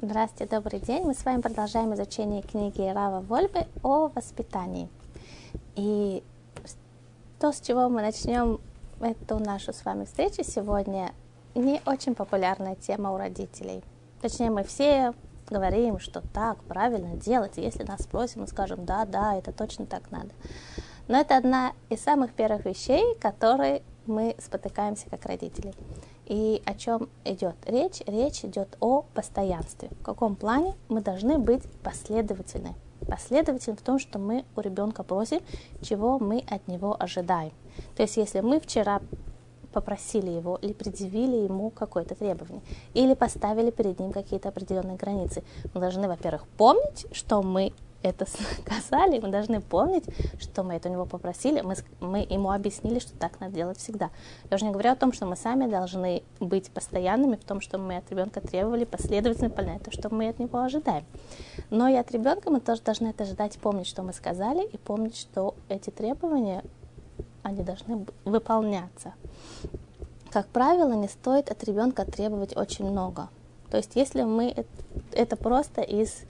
Здравствуйте, добрый день. Мы с вами продолжаем изучение книги Рава Вольбы о воспитании. И то, с чего мы начнем эту нашу с вами встречу сегодня, не очень популярная тема у родителей. Точнее, мы все говорим, что так правильно делать. Если нас спросят, мы скажем, да, да, это точно так надо. Но это одна из самых первых вещей, которые мы спотыкаемся как родители. И о чем идет речь? Речь идет о постоянстве. В каком плане мы должны быть последовательны? Последовательны в том, что мы у ребенка просим, чего мы от него ожидаем. То есть, если мы вчера попросили его или предъявили ему какое-то требование, или поставили перед ним какие-то определенные границы, мы должны, во-первых, помнить, что мы это сказали, мы должны помнить, что мы это у него попросили, мы, мы ему объяснили, что так надо делать всегда. Я уже не говорю о том, что мы сами должны быть постоянными в том, что мы от ребенка требовали, последовательно понять то, что мы от него ожидаем. Но и от ребенка мы тоже должны это ожидать, помнить, что мы сказали, и помнить, что эти требования, они должны выполняться. Как правило, не стоит от ребенка требовать очень много. То есть, если мы это просто из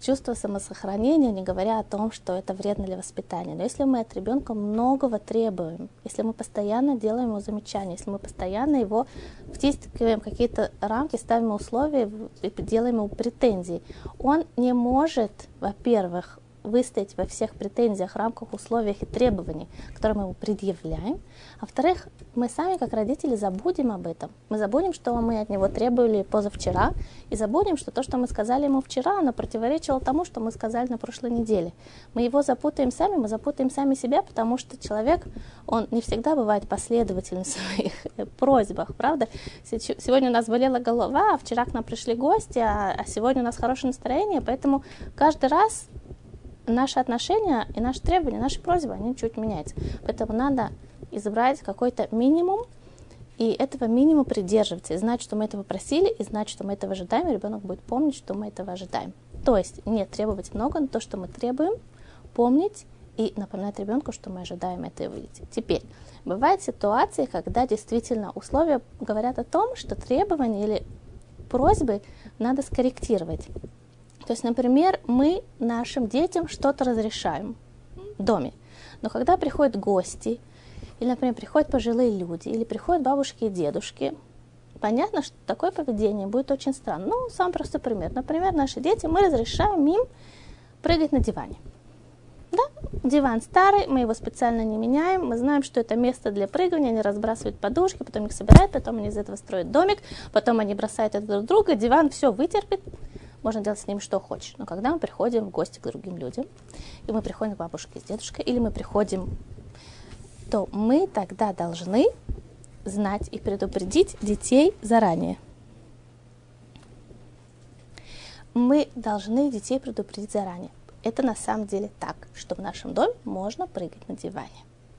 чувство самосохранения, не говоря о том, что это вредно для воспитания. Но если мы от ребенка многого требуем, если мы постоянно делаем ему замечания, если мы постоянно его втискиваем какие-то рамки, ставим условия, делаем ему претензии, он не может, во-первых, выстоять во всех претензиях, рамках, условиях и требований, которые мы ему предъявляем. А во-вторых, мы сами, как родители, забудем об этом. Мы забудем, что мы от него требовали позавчера, и забудем, что то, что мы сказали ему вчера, оно противоречило тому, что мы сказали на прошлой неделе. Мы его запутаем сами, мы запутаем сами себя, потому что человек, он не всегда бывает последовательным в своих просьбах, правда? Сегодня у нас болела голова, а вчера к нам пришли гости, а, а сегодня у нас хорошее настроение, поэтому каждый раз наши отношения и наши требования, наши просьбы, они чуть меняются. Поэтому надо избрать какой-то минимум, и этого минимума придерживаться, и знать, что мы этого просили, и знать, что мы этого ожидаем, и ребенок будет помнить, что мы этого ожидаем. То есть не требовать много, но то, что мы требуем, помнить и напоминать ребенку, что мы ожидаем это увидеть. Теперь, бывают ситуации, когда действительно условия говорят о том, что требования или просьбы надо скорректировать. То есть, например, мы нашим детям что-то разрешаем в доме. Но когда приходят гости, или, например, приходят пожилые люди, или приходят бабушки и дедушки, понятно, что такое поведение будет очень странно. Ну, самый простой пример. Например, наши дети, мы разрешаем им прыгать на диване. Да, диван старый, мы его специально не меняем, мы знаем, что это место для прыгания, они разбрасывают подушки, потом их собирают, потом они из этого строят домик, потом они бросают это друг друга, диван все вытерпит, можно делать с ним что хочешь. Но когда мы приходим в гости к другим людям, и мы приходим к бабушке с дедушкой, или мы приходим, то мы тогда должны знать и предупредить детей заранее. Мы должны детей предупредить заранее. Это на самом деле так, что в нашем доме можно прыгать на диване.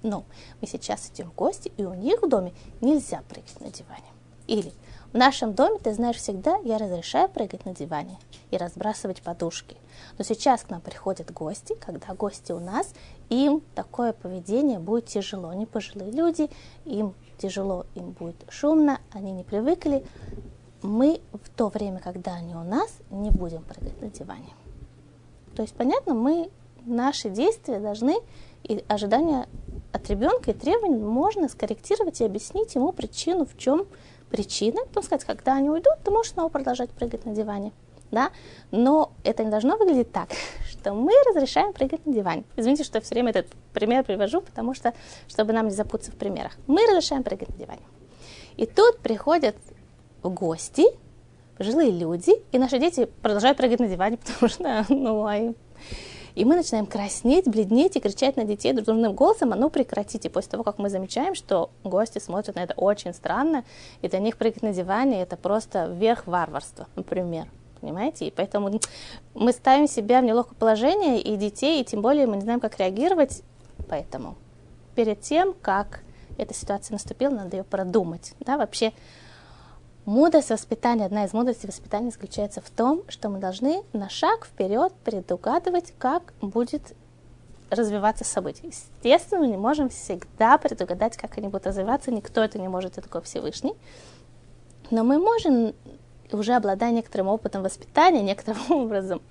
Но мы сейчас идем в гости, и у них в доме нельзя прыгать на диване. Или в нашем доме, ты знаешь, всегда я разрешаю прыгать на диване и разбрасывать подушки. Но сейчас к нам приходят гости, когда гости у нас, им такое поведение будет тяжело. Они пожилые люди, им тяжело, им будет шумно, они не привыкли. Мы в то время, когда они у нас, не будем прыгать на диване. То есть, понятно, мы наши действия должны и ожидания от ребенка и требования можно скорректировать и объяснить ему причину, в чем причины, потом сказать, когда они уйдут, ты можешь снова продолжать прыгать на диване. Да? Но это не должно выглядеть так, что мы разрешаем прыгать на диване. Извините, что я все время этот пример привожу, потому что, чтобы нам не запутаться в примерах. Мы разрешаем прыгать на диване. И тут приходят гости пожилые люди, и наши дети продолжают прыгать на диване, потому что, ну, а и мы начинаем краснеть, бледнеть и кричать на детей дружным голосом, а ну прекратите. После того, как мы замечаем, что гости смотрят на это очень странно, и для них прыгать на диване это просто верх варварства, например. Понимаете? И поэтому мы ставим себя в неловкое положение, и детей, и тем более мы не знаем, как реагировать. Поэтому перед тем, как эта ситуация наступила, надо ее продумать. Да, вообще Мудрость воспитания, одна из мудростей воспитания заключается в том, что мы должны на шаг вперед предугадывать, как будет развиваться события. Естественно, мы не можем всегда предугадать, как они будут развиваться, никто это не может, это такой Всевышний. Но мы можем уже обладая некоторым опытом воспитания, некоторым образом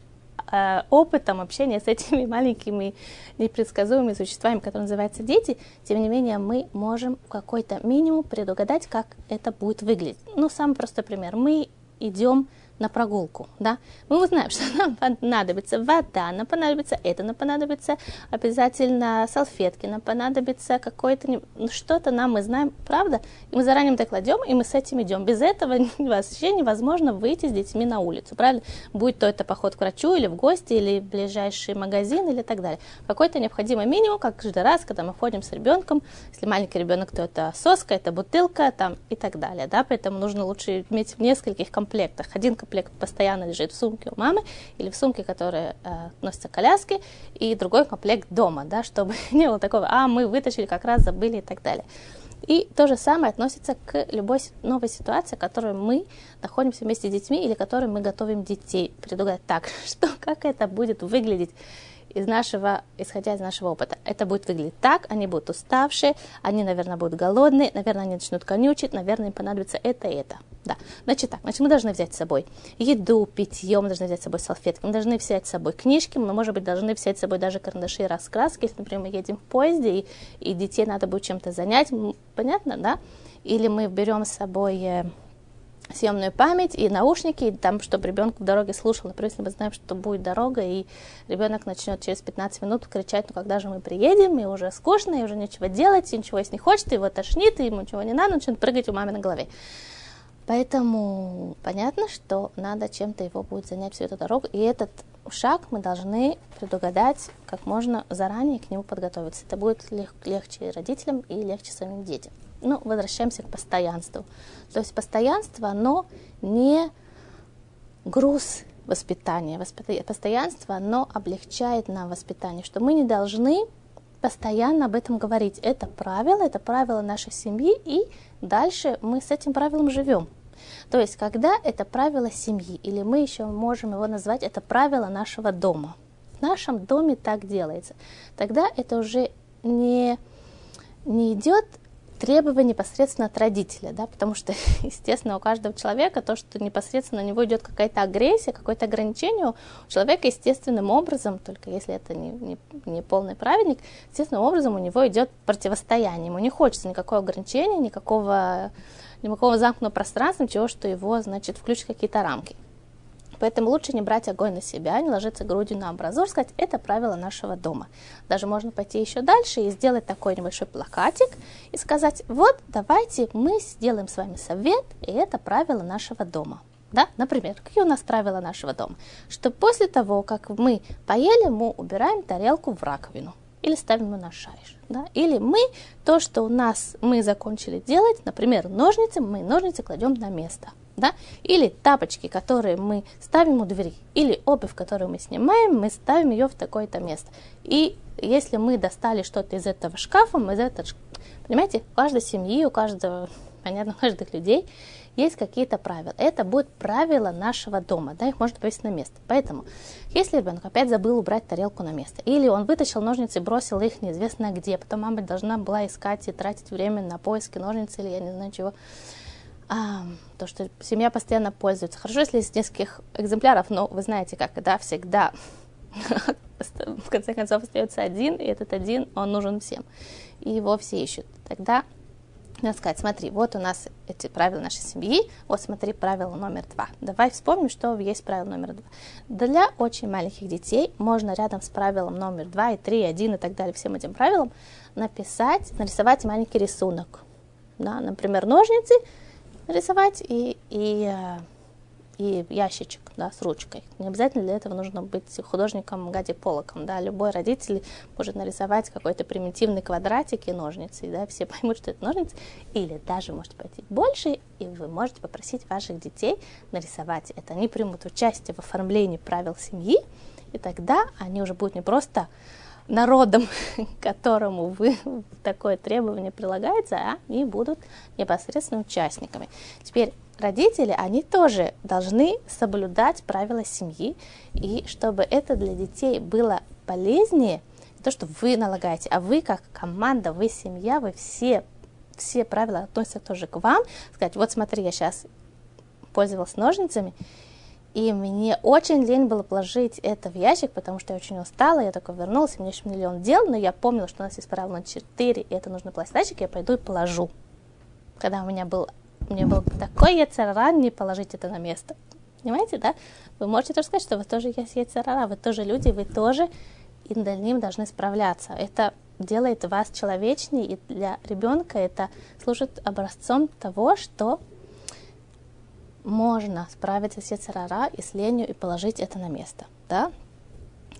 э, опытом общения с этими маленькими непредсказуемыми существами, которые называются дети, тем не менее мы можем какой-то минимум предугадать, как это будет выглядеть. Ну, самый простой пример. Мы идем на прогулку, да, мы узнаем, что нам понадобится вода, нам понадобится это, нам понадобится обязательно салфетки, нам понадобится какое-то, ну, что-то нам мы знаем, правда, и мы заранее это кладем, и мы с этим идем. Без этого вообще невозможно выйти с детьми на улицу, правильно? Будет то это поход к врачу, или в гости, или в ближайший магазин, или так далее. Какой-то необходимый минимум, как каждый раз, когда мы ходим с ребенком, если маленький ребенок, то это соска, это бутылка, там, и так далее, да, поэтому нужно лучше иметь в нескольких комплектах. Один комплект комплект постоянно лежит в сумке у мамы или в сумке, которая э, носится коляски, и другой комплект дома, да, чтобы не было такого, а мы вытащили, как раз забыли и так далее. И то же самое относится к любой новой ситуации, в которой мы находимся вместе с детьми или которой мы готовим детей. Предугадать так, что, как это будет выглядеть из нашего, исходя из нашего опыта. Это будет выглядеть так, они будут уставшие, они, наверное, будут голодные, наверное, они начнут конючить, наверное, им понадобится это и это. Да, значит так, значит мы должны взять с собой еду, питье, мы должны взять с собой салфетки, мы должны взять с собой книжки, мы, может быть, должны взять с собой даже карандаши и раскраски, если, например, мы едем в поезде, и, и детей надо будет чем-то занять, понятно, да? Или мы берем с собой э, съемную память и наушники, и там, чтобы ребенок в дороге слушал. Например, если мы знаем, что будет дорога, и ребенок начнет через 15 минут кричать, ну когда же мы приедем, и уже скучно, и уже нечего делать, и ничего есть не хочет, и его тошнит, и ему ничего не надо, начнет прыгать у мамы на голове. Поэтому понятно, что надо чем-то его будет занять всю эту дорогу, и этот шаг мы должны предугадать как можно заранее к нему подготовиться. Это будет лег- легче родителям и легче самим детям. Ну, возвращаемся к постоянству. То есть постоянство, оно не груз воспитания. Постоянство, оно облегчает нам воспитание, что мы не должны постоянно об этом говорить. Это правило, это правило нашей семьи, и дальше мы с этим правилом живем. То есть, когда это правило семьи, или мы еще можем его назвать, это правило нашего дома. В нашем доме так делается. Тогда это уже не, не идет требования непосредственно от родителя, да, потому что, естественно, у каждого человека то, что непосредственно на него идет какая-то агрессия, какое-то ограничение, у человека естественным образом, только если это не, не, не полный праведник, естественным образом у него идет противостояние, ему не хочется никакого ограничения, никакого, никакого замкнутого пространства, ничего, что его, значит, включит какие-то рамки. Поэтому лучше не брать огонь на себя, не ложиться грудью на амбразур, сказать, это правило нашего дома. Даже можно пойти еще дальше и сделать такой небольшой плакатик и сказать, вот, давайте мы сделаем с вами совет, и это правило нашего дома. Да? Например, какие у нас правила нашего дома? Что после того, как мы поели, мы убираем тарелку в раковину или ставим ее на шариш. Да? Или мы то, что у нас мы закончили делать, например, ножницы, мы ножницы кладем на место да, или тапочки, которые мы ставим у двери, или обувь, которую мы снимаем, мы ставим ее в такое-то место. И если мы достали что-то из этого шкафа, мы из этого, понимаете, у каждой семьи, у каждого, понятно, у каждых людей есть какие-то правила. Это будут правила нашего дома, да, их можно повесить на место. Поэтому, если ребенок опять забыл убрать тарелку на место, или он вытащил ножницы и бросил их неизвестно где, потом мама должна была искать и тратить время на поиски ножниц или я не знаю чего, а, то, что семья постоянно пользуется. Хорошо, если из нескольких экземпляров, но вы знаете, как, да, всегда в конце концов остается один, и этот один, он нужен всем. И его все ищут. Тогда надо сказать, смотри, вот у нас эти правила нашей семьи, вот смотри, правило номер два. Давай вспомним, что есть правило номер два. Для очень маленьких детей можно рядом с правилом номер два и три, и один и так далее, всем этим правилам написать, нарисовать маленький рисунок. Да, например, ножницы – рисовать и, и, э, и ящичек да, с ручкой. Не обязательно для этого нужно быть художником Гади Полоком. Да. Любой родитель может нарисовать какой-то примитивный квадратик и ножницы, да, все поймут, что это ножницы. Или даже может пойти больше, и вы можете попросить ваших детей нарисовать это. Они примут участие в оформлении правил семьи, и тогда они уже будут не просто народом, которому вы такое требование прилагается, а они будут непосредственно участниками. Теперь родители, они тоже должны соблюдать правила семьи, и чтобы это для детей было полезнее, не то, что вы налагаете, а вы как команда, вы семья, вы все, все правила относятся тоже к вам, сказать, вот смотри, я сейчас пользовалась ножницами, и мне очень лень было положить это в ящик, потому что я очень устала, я только вернулась, у меня еще миллион дел, но я помнила, что у нас есть правило номер 4, и это нужно положить в ящик, я пойду и положу. Когда у меня был, у меня был такой яцерара, не положить это на место. Понимаете, да? Вы можете тоже сказать, что вы тоже есть яцерара, вы тоже люди, вы тоже и над ним должны справляться. Это делает вас человечнее, и для ребенка это служит образцом того, что можно справиться с яцерара и с ленью и положить это на место, да?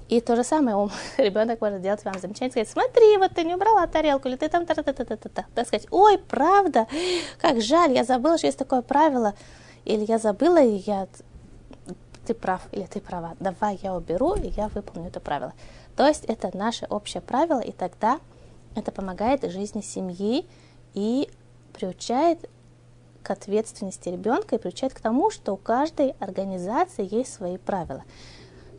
И то же самое ум. ребенок может делать вам замечание, сказать, смотри, вот ты не убрала тарелку, или ты там та та та та та та та сказать, ой, правда, как жаль, я забыла, что есть такое правило, или я забыла, и я ты прав, или ты права, давай я уберу, и я выполню это правило. То есть это наше общее правило, и тогда это помогает жизни семьи и приучает к ответственности ребенка и приучает к тому, что у каждой организации есть свои правила.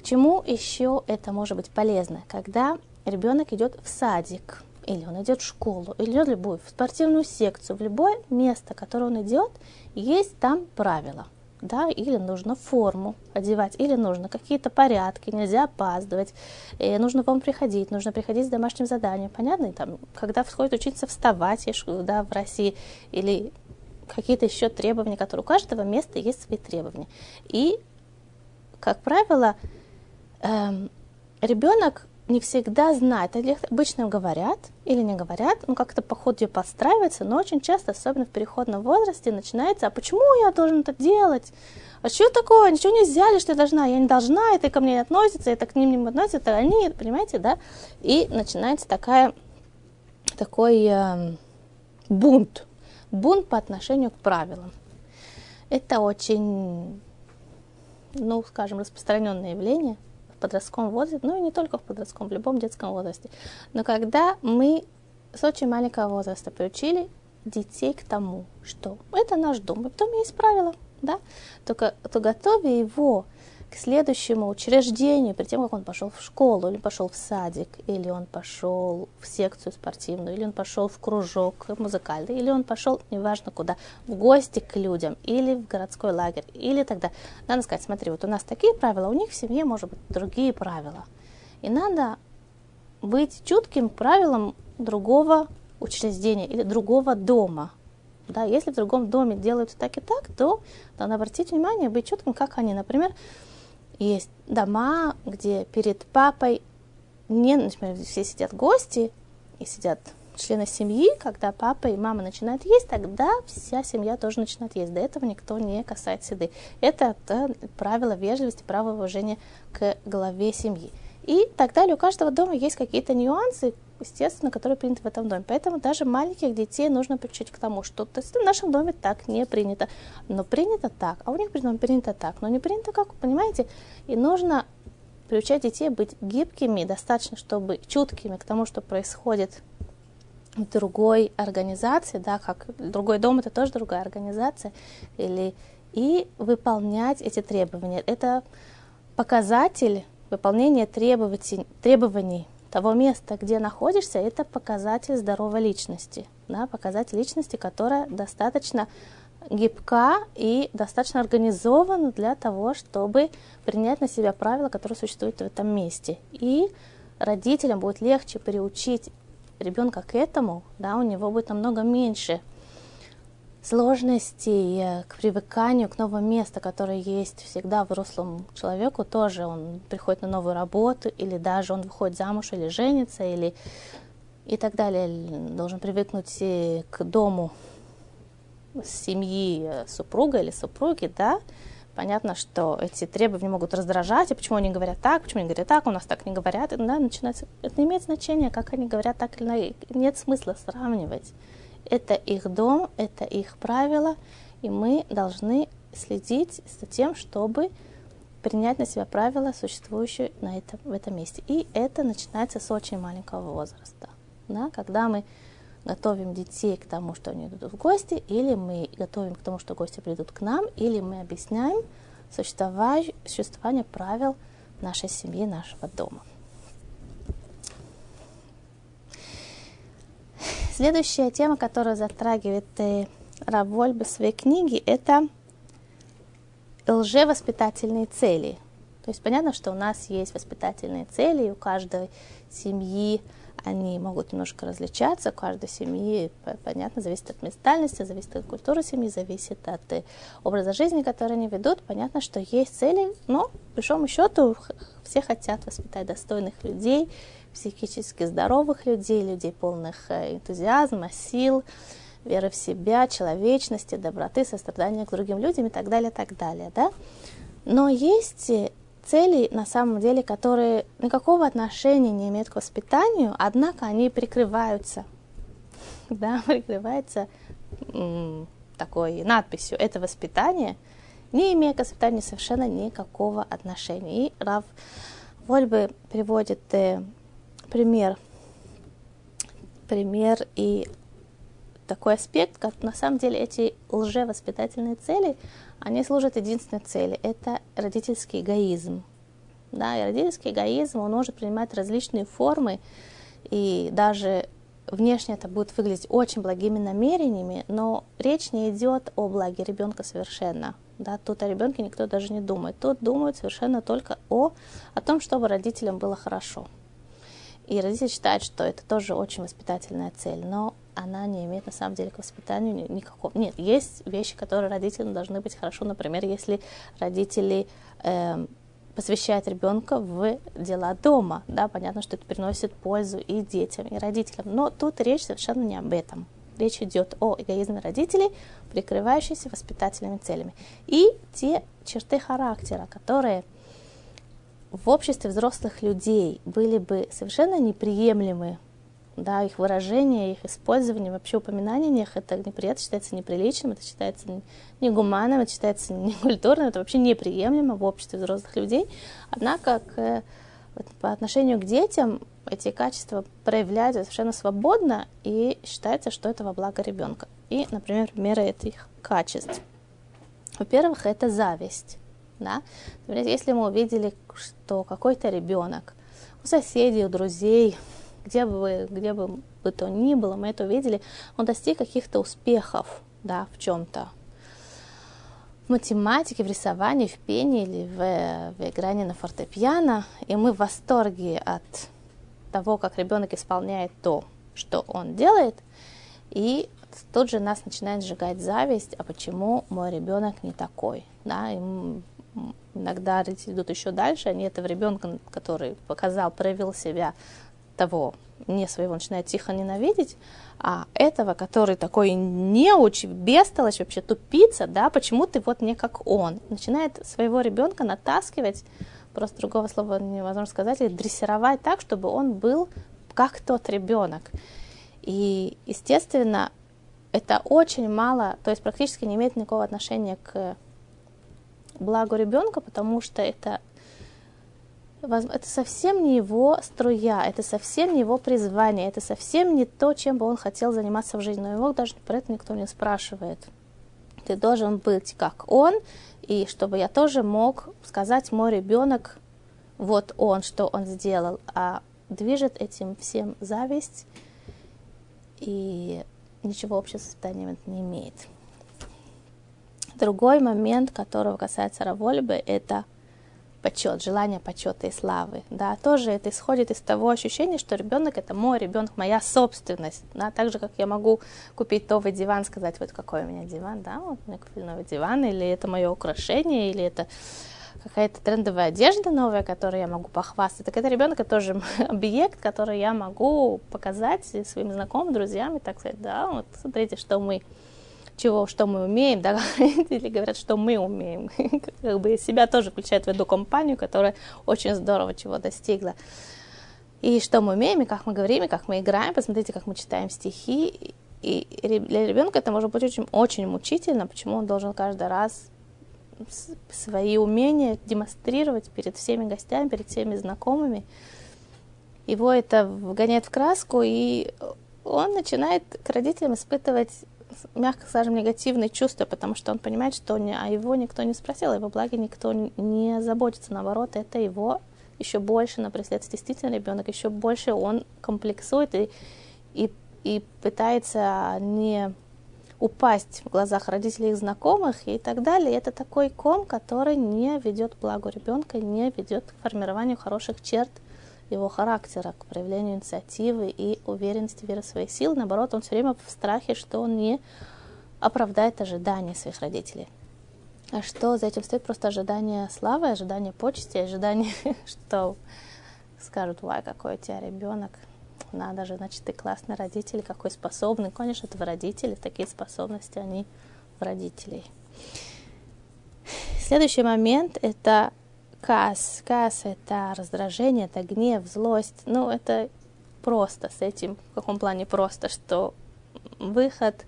Чему еще это может быть полезно? Когда ребенок идет в садик, или он идет в школу, или идет в любую, в спортивную секцию, в любое место, которое он идет, есть там правила – да, или нужно форму одевать, или нужно какие-то порядки, нельзя опаздывать, и нужно вам приходить, нужно приходить с домашним заданием, понятно? Там, когда входит учиться вставать, да, в России, или какие-то еще требования, которые у каждого места есть свои требования. И, как правило, эм, ребенок не всегда знает. Обычно говорят или не говорят, ну как-то по ходу подстраивается, но очень часто, особенно в переходном возрасте, начинается, а почему я должен это делать? А что такое? Ничего нельзя ли, что я должна? Я не должна, это ко мне не относится, это к ним не относится, они, понимаете, да? И начинается такая, такой э, бунт, бунт по отношению к правилам. Это очень, ну, скажем, распространенное явление – подростковом возрасте, ну и не только в подростковом, в любом детском возрасте. Но когда мы с очень маленького возраста приучили детей к тому, что это наш дом, и в доме есть правила, да, только то готовя его к следующему учреждению, перед тем, как он пошел в школу, или пошел в садик, или он пошел в секцию спортивную, или он пошел в кружок музыкальный, или он пошел, неважно куда, в гости к людям, или в городской лагерь, или тогда. Надо сказать, смотри, вот у нас такие правила, у них в семье, может быть, другие правила. И надо быть чутким правилам другого учреждения или другого дома. Да, если в другом доме делают так и так, то надо обратить внимание, быть чутким, как они, например, есть дома, где перед папой не, например, все сидят гости и сидят члены семьи, когда папа и мама начинают есть, тогда вся семья тоже начинает есть. До этого никто не касается еды. Это правило вежливости, право уважения к главе семьи. И так далее. У каждого дома есть какие-то нюансы, естественно, которые приняты в этом доме. Поэтому даже маленьких детей нужно приучить к тому, что то есть, в нашем доме так не принято, но принято так, а у них при принято так, но не принято как, понимаете? И нужно приучать детей быть гибкими, достаточно, чтобы чуткими к тому, что происходит в другой организации, да, как другой дом это тоже другая организация, или и выполнять эти требования. Это показатель выполнения требований, требований того места, где находишься, это показатель здоровой личности, да, показатель личности, которая достаточно гибка и достаточно организована для того, чтобы принять на себя правила, которые существуют в этом месте. И родителям будет легче приучить ребенка к этому, да, у него будет намного меньше сложностей э, к привыканию к новому месту, которое есть всегда взрослому человеку, тоже он приходит на новую работу, или даже он выходит замуж, или женится, или и так далее, должен привыкнуть к дому семьи э, супруга или супруги, да, понятно, что эти требования могут раздражать, и почему они говорят так, почему они говорят так, у нас так не говорят, да, начинается, это не имеет значения, как они говорят так или нет смысла сравнивать. Это их дом, это их правила, и мы должны следить за тем, чтобы принять на себя правила, существующие на этом, в этом месте. И это начинается с очень маленького возраста. Да? Когда мы готовим детей к тому, что они идут в гости, или мы готовим к тому, что гости придут к нам, или мы объясняем существование, правил нашей семьи, нашего дома. Следующая тема, которую затрагивает э, Равольба в своей книге, это лжевоспитательные цели. То есть понятно, что у нас есть воспитательные цели, и у каждой семьи они могут немножко различаться, у каждой семьи, понятно, зависит от ментальности, зависит от культуры семьи, зависит от э, образа жизни, который они ведут. Понятно, что есть цели, но, по большому счету, все хотят воспитать достойных людей, психически здоровых людей, людей полных э, энтузиазма, сил, веры в себя, человечности, доброты, сострадания к другим людям и так далее, так далее, да? Но есть э, цели, на самом деле, которые никакого отношения не имеют к воспитанию, однако они прикрываются, да, прикрываются такой надписью «это воспитание», не имея к воспитанию совершенно никакого отношения. И Рав Вольбы приводит э, пример, пример и такой аспект, как на самом деле эти лжевоспитательные цели, они служат единственной цели. Это родительский эгоизм. Да, и родительский эгоизм, он может принимать различные формы, и даже внешне это будет выглядеть очень благими намерениями, но речь не идет о благе ребенка совершенно. Да, тут о ребенке никто даже не думает. Тут думают совершенно только о, о том, чтобы родителям было хорошо. И родители считают, что это тоже очень воспитательная цель, но она не имеет на самом деле к воспитанию никакого. Нет, есть вещи, которые родителям должны быть хорошо. Например, если родители э, посвящают ребенка в дела дома, да, понятно, что это приносит пользу и детям, и родителям. Но тут речь совершенно не об этом. Речь идет о эгоизме родителей, прикрывающейся воспитательными целями. И те черты характера, которые в обществе взрослых людей были бы совершенно неприемлемы, да, их выражение, их использование, вообще упоминание о них, это неприятно, считается неприличным, это считается негуманным, это считается некультурным, это вообще неприемлемо в обществе взрослых людей. Однако к, по отношению к детям эти качества проявляются совершенно свободно и считается, что это во благо ребенка. И, например, примеры этих качеств. Во-первых, это зависть. Да? Если мы увидели, что какой-то ребенок у соседей, у друзей, где бы, где бы, бы то ни было, мы это увидели, он достиг каких-то успехов да, в чем-то. В математике, в рисовании, в пении или в, в игрании на фортепиано, и мы в восторге от того, как ребенок исполняет то, что он делает, и тут же нас начинает сжигать зависть, а почему мой ребенок не такой, да, и иногда родители идут еще дальше, они этого ребенка, который показал, проявил себя того не своего, начинают тихо ненавидеть, а этого, который такой неуч, бестолочь, вообще тупица, да, почему ты вот не как он, начинает своего ребенка натаскивать, просто другого слова невозможно сказать, или дрессировать так, чтобы он был как тот ребенок. И, естественно, это очень мало, то есть практически не имеет никакого отношения к благу ребенка, потому что это, это совсем не его струя, это совсем не его призвание, это совсем не то, чем бы он хотел заниматься в жизни. Но его даже про это никто не спрашивает. Ты должен быть как он, и чтобы я тоже мог сказать, мой ребенок, вот он, что он сделал, а движет этим всем зависть, и ничего общего с воспитанием это не имеет. Другой момент, которого касается Равольбы, это почет, желание почета и славы. Да, тоже это исходит из того ощущения, что ребенок это мой ребенок, моя собственность. Да, так же, как я могу купить новый диван, сказать, вот какой у меня диван, да, вот меня купили новый диван, или это мое украшение, или это какая-то трендовая одежда новая, которую я могу похвастать. Так это ребенок, это тоже объект, который я могу показать своим знакомым, друзьям и так сказать, да, вот смотрите, что мы чего, что мы умеем, да, или говорят, что мы умеем, как бы себя тоже включают в эту компанию, которая очень здорово чего достигла. И что мы умеем, и как мы говорим, и как мы играем, посмотрите, как мы читаем стихи, и для ребенка это может быть очень, очень мучительно, почему он должен каждый раз свои умения демонстрировать перед всеми гостями, перед всеми знакомыми. Его это вгоняет в краску, и он начинает к родителям испытывать мягко скажем, негативные чувства, потому что он понимает, что не, о его никто не спросил, о его благе никто не заботится. Наоборот, это его еще больше на преследует. Действительно, ребенок еще больше он комплексует и, и, и пытается не упасть в глазах родителей и знакомых и так далее. Это такой ком, который не ведет благу ребенка, не ведет к формированию хороших черт его характера, к проявлению инициативы и уверенности, веры в свои силы. Наоборот, он все время в страхе, что он не оправдает ожидания своих родителей. А что за этим стоит? Просто ожидание славы, ожидание почести, ожидание, что скажут, вай, какой у тебя ребенок, надо же, значит, ты классный родитель, какой способный. Конечно, это в родителей, такие способности, они в родителей. Следующий момент – это кас. Кас – это раздражение, это гнев, злость. Ну, это просто с этим, в каком плане просто, что выход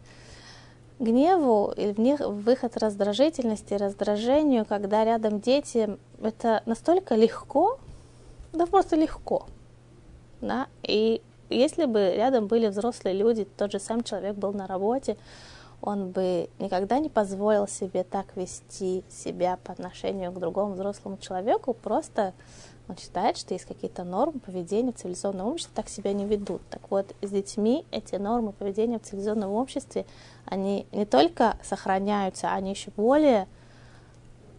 гневу или выход раздражительности, раздражению, когда рядом дети, это настолько легко, да просто легко, да, и если бы рядом были взрослые люди, тот же сам человек был на работе, он бы никогда не позволил себе так вести себя по отношению к другому взрослому человеку, просто он считает, что есть какие-то нормы поведения в цивилизованном обществе, так себя не ведут. Так вот, с детьми эти нормы поведения в цивилизованном обществе, они не только сохраняются, они еще более,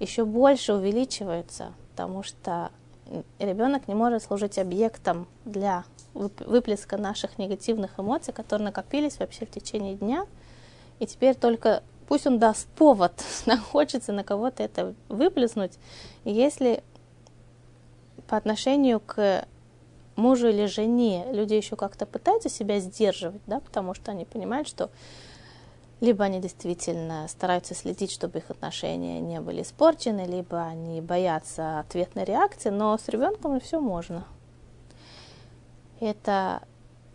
еще больше увеличиваются, потому что ребенок не может служить объектом для выплеска наших негативных эмоций, которые накопились вообще в течение дня. И теперь только пусть он даст повод, хочется на кого-то это выплеснуть. Если по отношению к мужу или жене люди еще как-то пытаются себя сдерживать, да, потому что они понимают, что либо они действительно стараются следить, чтобы их отношения не были испорчены, либо они боятся ответной реакции, но с ребенком все можно. Это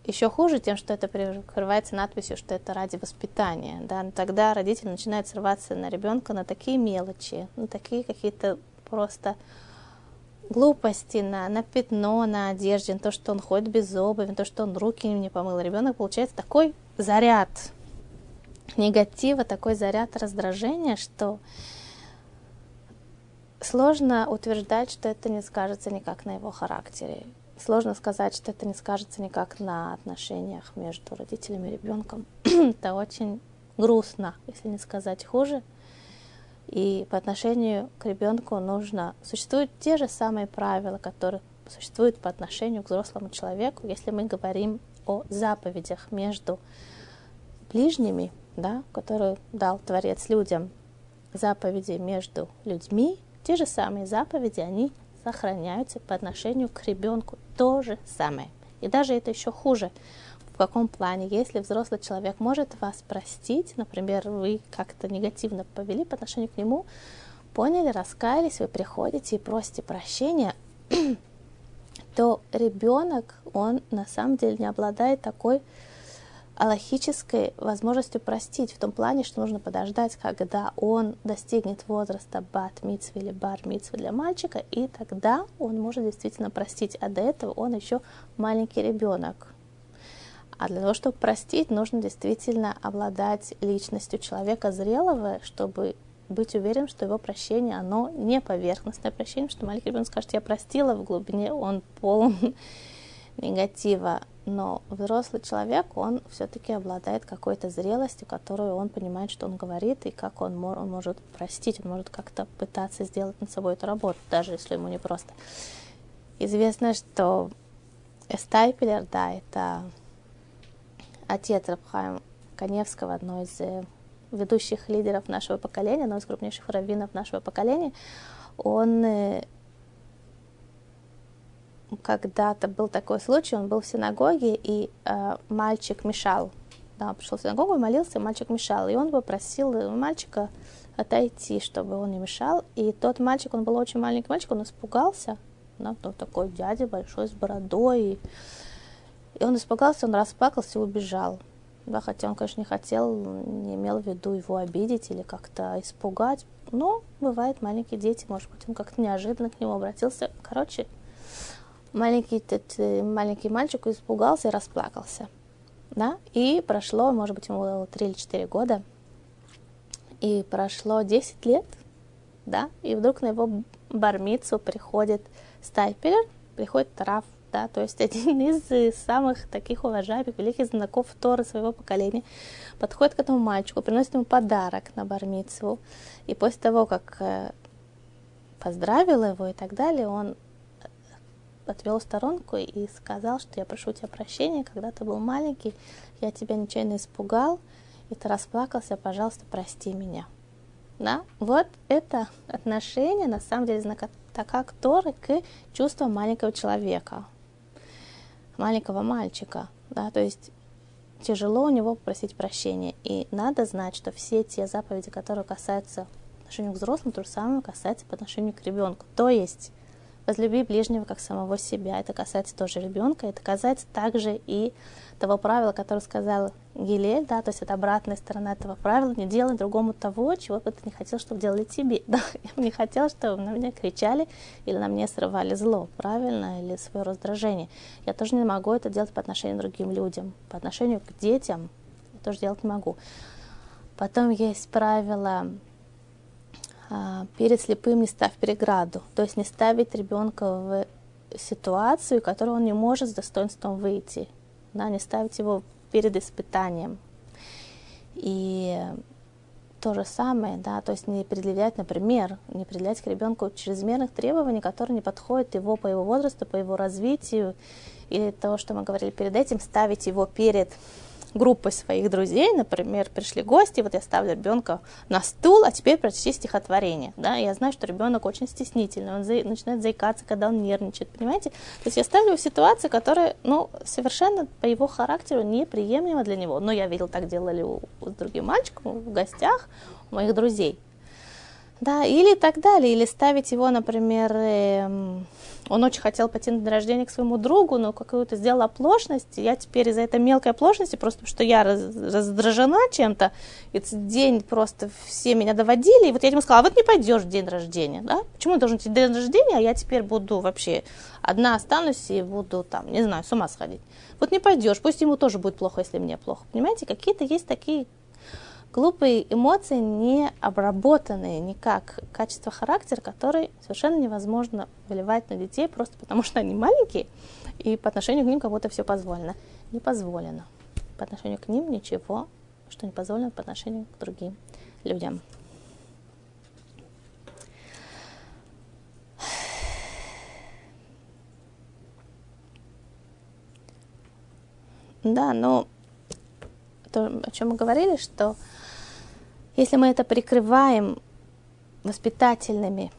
еще хуже тем, что это прикрывается надписью, что это ради воспитания. Да? Тогда родитель начинает срываться на ребенка на такие мелочи, на такие какие-то просто глупости, на, на пятно на одежде, на то, что он ходит без обуви, на то, что он руки не помыл. Ребенок получает такой заряд негатива, такой заряд раздражения, что сложно утверждать, что это не скажется никак на его характере. Сложно сказать, что это не скажется никак на отношениях между родителями и ребенком. это очень грустно, если не сказать хуже. И по отношению к ребенку нужно... Существуют те же самые правила, которые существуют по отношению к взрослому человеку, если мы говорим о заповедях между ближними, да, которые дал Творец людям, заповеди между людьми, те же самые заповеди, они сохраняются по отношению к ребенку. То же самое. И даже это еще хуже. В каком плане? Если взрослый человек может вас простить, например, вы как-то негативно повели по отношению к нему, поняли, раскаялись, вы приходите и просите прощения, то ребенок, он на самом деле не обладает такой аллахической возможностью простить, в том плане, что нужно подождать, когда он достигнет возраста бат митцвы или бар митцвы для мальчика, и тогда он может действительно простить, а до этого он еще маленький ребенок. А для того, чтобы простить, нужно действительно обладать личностью человека зрелого, чтобы быть уверен, что его прощение, оно не поверхностное прощение, что маленький ребенок скажет, я простила, в глубине он полон негатива, но взрослый человек, он все-таки обладает какой-то зрелостью, которую он понимает, что он говорит, и как он, он может простить, он может как-то пытаться сделать над собой эту работу, даже если ему не просто. Известно, что Эстайпелер, да, это отец Рабхаим Коневского, одной из э, ведущих лидеров нашего поколения, одной из крупнейших раввинов нашего поколения, он э, когда-то был такой случай, он был в синагоге, и э, мальчик мешал. Да, пришел в синагогу и молился, мальчик мешал. И он попросил мальчика отойти, чтобы он не мешал. И тот мальчик, он был очень маленький мальчик, он испугался. Да, он такой дядя большой, с бородой. И, и он испугался, он расплакался и убежал. Да, хотя он, конечно, не хотел, не имел в виду его обидеть или как-то испугать. Но бывает, маленькие дети, может быть, он как-то неожиданно к нему обратился. Короче, маленький, этот, э, маленький мальчик испугался и расплакался. Да? И прошло, может быть, ему было 3 или 4 года, и прошло 10 лет, да, и вдруг на его бармицу приходит стайпер, приходит Раф да, то есть один из самых таких уважаемых, великих знаков Торы своего поколения, подходит к этому мальчику, приносит ему подарок на бармицву, и после того, как э, поздравил его и так далее, он отвел в сторонку и сказал, что я прошу тебя прощения, когда ты был маленький, я тебя нечаянно испугал, и ты расплакался, пожалуйста, прости меня. Да? Вот это отношение, на самом деле, знака Торы к чувствам маленького человека, маленького мальчика. Да? То есть тяжело у него попросить прощения. И надо знать, что все те заповеди, которые касаются отношению к взрослым, то же самое касается по отношению к ребенку. То есть возлюби ближнего как самого себя. Это касается тоже ребенка, это касается также и того правила, которое сказал Гилель, да, то есть это обратная сторона этого правила, не делай другому того, чего бы ты не хотел, чтобы делали тебе. Да? Я не хотел, чтобы на меня кричали или на мне срывали зло, правильно, или свое раздражение. Я тоже не могу это делать по отношению к другим людям. По отношению к детям я тоже делать не могу. Потом есть правило перед слепым не ставь преграду, то есть не ставить ребенка в ситуацию, которую он не может с достоинством выйти, да, не ставить его перед испытанием. И то же самое, да, то есть не предъявлять, например, не предъявлять к ребенку чрезмерных требований, которые не подходят его по его возрасту, по его развитию, или то, что мы говорили перед этим, ставить его перед группой своих друзей, например, пришли гости, вот я ставлю ребенка на стул, а теперь прочти стихотворение, да, я знаю, что ребенок очень стеснительный, он за, начинает заикаться, когда он нервничает, понимаете, то есть я ставлю в ситуацию, которая, ну, совершенно по его характеру неприемлема для него, но я видел, так делали у, у другим мальчиком в гостях, у моих друзей, да, или так далее, или ставить его, например, э, он очень хотел пойти на день рождения к своему другу, но какую-то сделал оплошность. Я теперь из-за этой мелкой оплошности, просто что я раз, раздражена чем-то, этот день просто все меня доводили, и вот я ему сказала, а вот не пойдешь в день рождения, да? Почему должен идти день рождения, а я теперь буду вообще одна останусь и буду там, не знаю, с ума сходить. Вот не пойдешь, пусть ему тоже будет плохо, если мне плохо. Понимаете, какие-то есть такие глупые эмоции не обработанные никак качество характера, который совершенно невозможно выливать на детей просто потому, что они маленькие, и по отношению к ним кого-то все позволено. Не позволено. По отношению к ним ничего, что не позволено по отношению к другим людям. Да, но то, о чем мы говорили, что если мы это прикрываем воспитательными,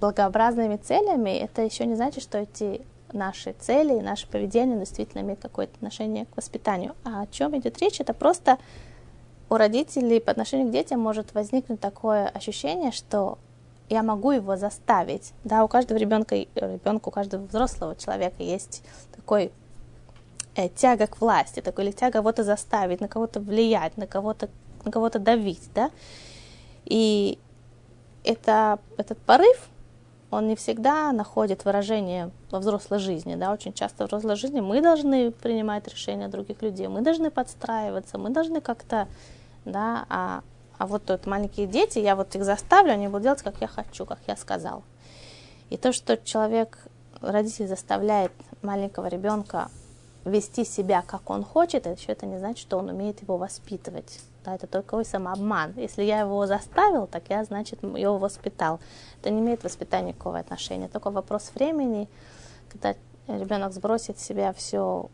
благообразными целями, это еще не значит, что эти наши цели и наше поведение действительно имеют какое-то отношение к воспитанию. А о чем идет речь? Это просто у родителей по отношению к детям может возникнуть такое ощущение, что я могу его заставить. Да, у каждого ребенка, ребенка, у каждого взрослого человека есть такой э, тяга к власти, такой или тяга кого-то заставить, на кого-то влиять, на кого-то на кого-то давить, да. И это, этот порыв, он не всегда находит выражение во взрослой жизни, да, очень часто в взрослой жизни мы должны принимать решения других людей, мы должны подстраиваться, мы должны как-то, да, а, а вот тут маленькие дети, я вот их заставлю, они будут делать, как я хочу, как я сказал. И то, что человек, родитель заставляет маленького ребенка вести себя, как он хочет, еще это не значит, что он умеет его воспитывать. Да, это только самообман. Если я его заставил, так я, значит, его воспитал. Это не имеет воспитания никакого отношения. Только вопрос времени, когда ребенок сбросит с себя все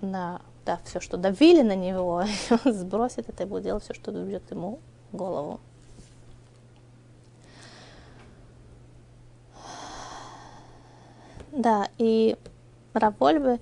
на да, все, что давили на него, сбросит это и будет делать все, что бьет ему в голову. Да, и Равольбе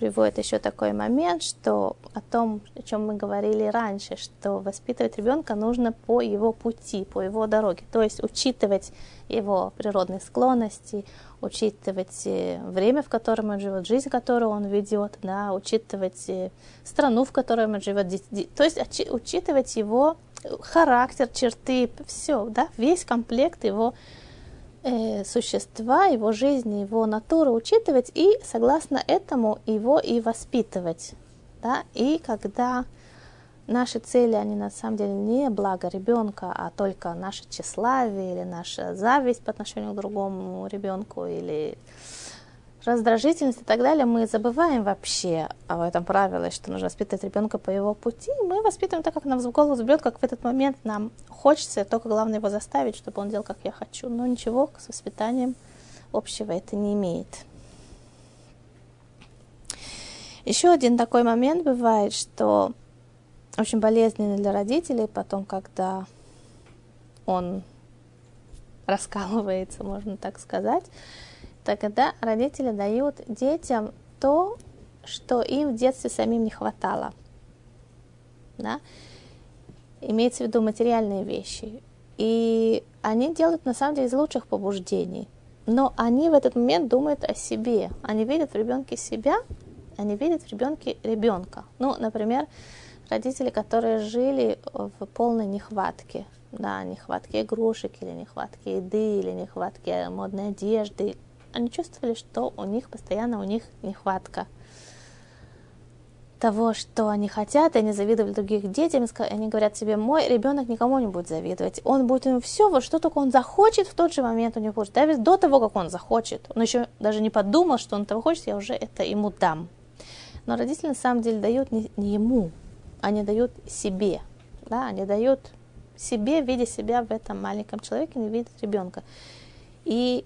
приводит еще такой момент, что о том, о чем мы говорили раньше, что воспитывать ребенка нужно по его пути, по его дороге, то есть учитывать его природные склонности, учитывать э, время, в котором он живет, жизнь, которую он ведет, да, учитывать э, страну, в которой он живет, то есть учитывать его характер, черты, все, да, весь комплект его э, существа, его жизни, его натуру учитывать и согласно этому его и воспитывать. Да? И когда наши цели, они на самом деле не благо ребенка, а только наше тщеславие или наша зависть по отношению к другому ребенку или раздражительность и так далее, мы забываем вообще об этом правиле, что нужно воспитывать ребенка по его пути. Мы воспитываем так, как нам в голову взберет, как в этот момент нам хочется, только главное его заставить, чтобы он делал, как я хочу. Но ничего с воспитанием общего это не имеет. Еще один такой момент бывает, что очень болезненный для родителей потом, когда он раскалывается, можно так сказать, тогда родители дают детям то, что им в детстве самим не хватало. Да? Имеется в виду материальные вещи. И они делают на самом деле из лучших побуждений. Но они в этот момент думают о себе. Они видят в ребенке себя, они видят в ребенке ребенка. Ну, например, родители, которые жили в полной нехватке, да, нехватке игрушек или нехватке еды, или нехватке модной одежды, они чувствовали, что у них постоянно у них нехватка того, что они хотят, и они завидовали других детям, и они говорят себе, мой ребенок никому не будет завидовать, он будет ему все, вот что только он захочет, в тот же момент у него будет, даже до того, как он захочет, он еще даже не подумал, что он того хочет, я уже это ему дам. Но родители на самом деле дают не, не ему, они дают себе, да, они дают себе, видя себя в этом маленьком человеке, не видят ребенка. И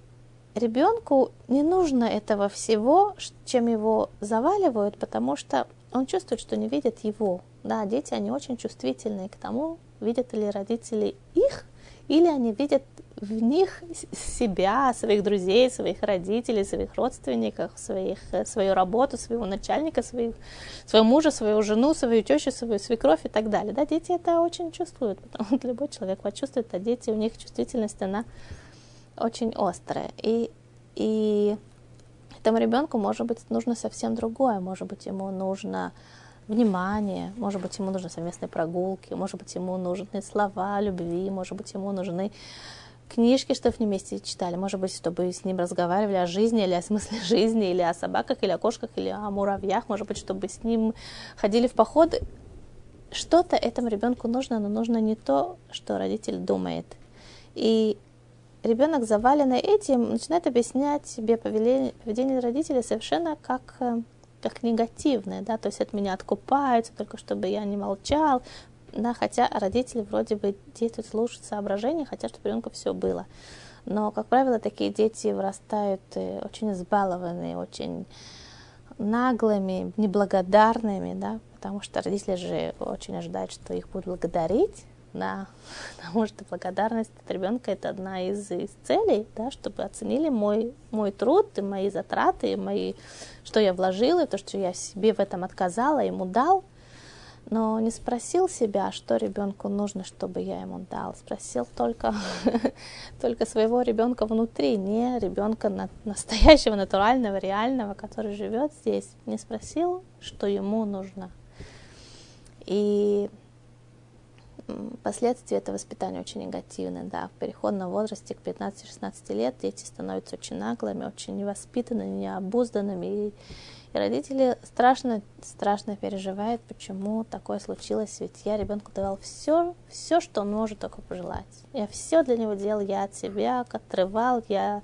ребенку не нужно этого всего, чем его заваливают, потому что он чувствует, что не видят его. Да, дети, они очень чувствительные к тому, видят ли родители их, или они видят в них себя, своих друзей, своих родителей, своих родственников, своих, э, свою работу, своего начальника, своих, своего мужа, свою жену, свою тещу, свою свекровь и так далее. Да, дети это очень чувствуют, потому что любой человек почувствует, а дети, у них чувствительность, она очень острая. И, и этому ребенку, может быть, нужно совсем другое. Может быть, ему нужно внимание, может быть, ему нужны совместные прогулки, может быть, ему нужны слова любви, может быть, ему нужны книжки, что вместе читали, может быть, чтобы с ним разговаривали о жизни или о смысле жизни, или о собаках, или о кошках, или о муравьях, может быть, чтобы с ним ходили в походы. Что-то этому ребенку нужно, но нужно не то, что родитель думает. И ребенок, заваленный этим, начинает объяснять себе поведение, поведение родителей совершенно как, э, как негативное, да, то есть от меня откупаются, только чтобы я не молчал, да, хотя родители вроде бы действуют с лучшим соображением, хотят, чтобы ребенку все было. Но, как правило, такие дети вырастают э, очень избалованные, очень наглыми, неблагодарными, да, потому что родители же очень ожидают, что их будут благодарить, да, потому что благодарность от ребенка это одна из, из целей, да, чтобы оценили мой, мой труд, и мои затраты, и мои, что я вложила, и то, что я себе в этом отказала, ему дал, но не спросил себя, что ребенку нужно, чтобы я ему дал. Спросил только, только своего ребенка внутри, не ребенка настоящего, натурального, реального, который живет здесь. Не спросил, что ему нужно. И последствия этого воспитания очень негативны. Да. В переходном возрасте к 15-16 лет дети становятся очень наглыми, очень невоспитанными, необузданными. И и родители страшно, страшно переживают, почему такое случилось. Ведь я ребенку давал все, все, что он может только пожелать. Я все для него делал, я от себя отрывал, я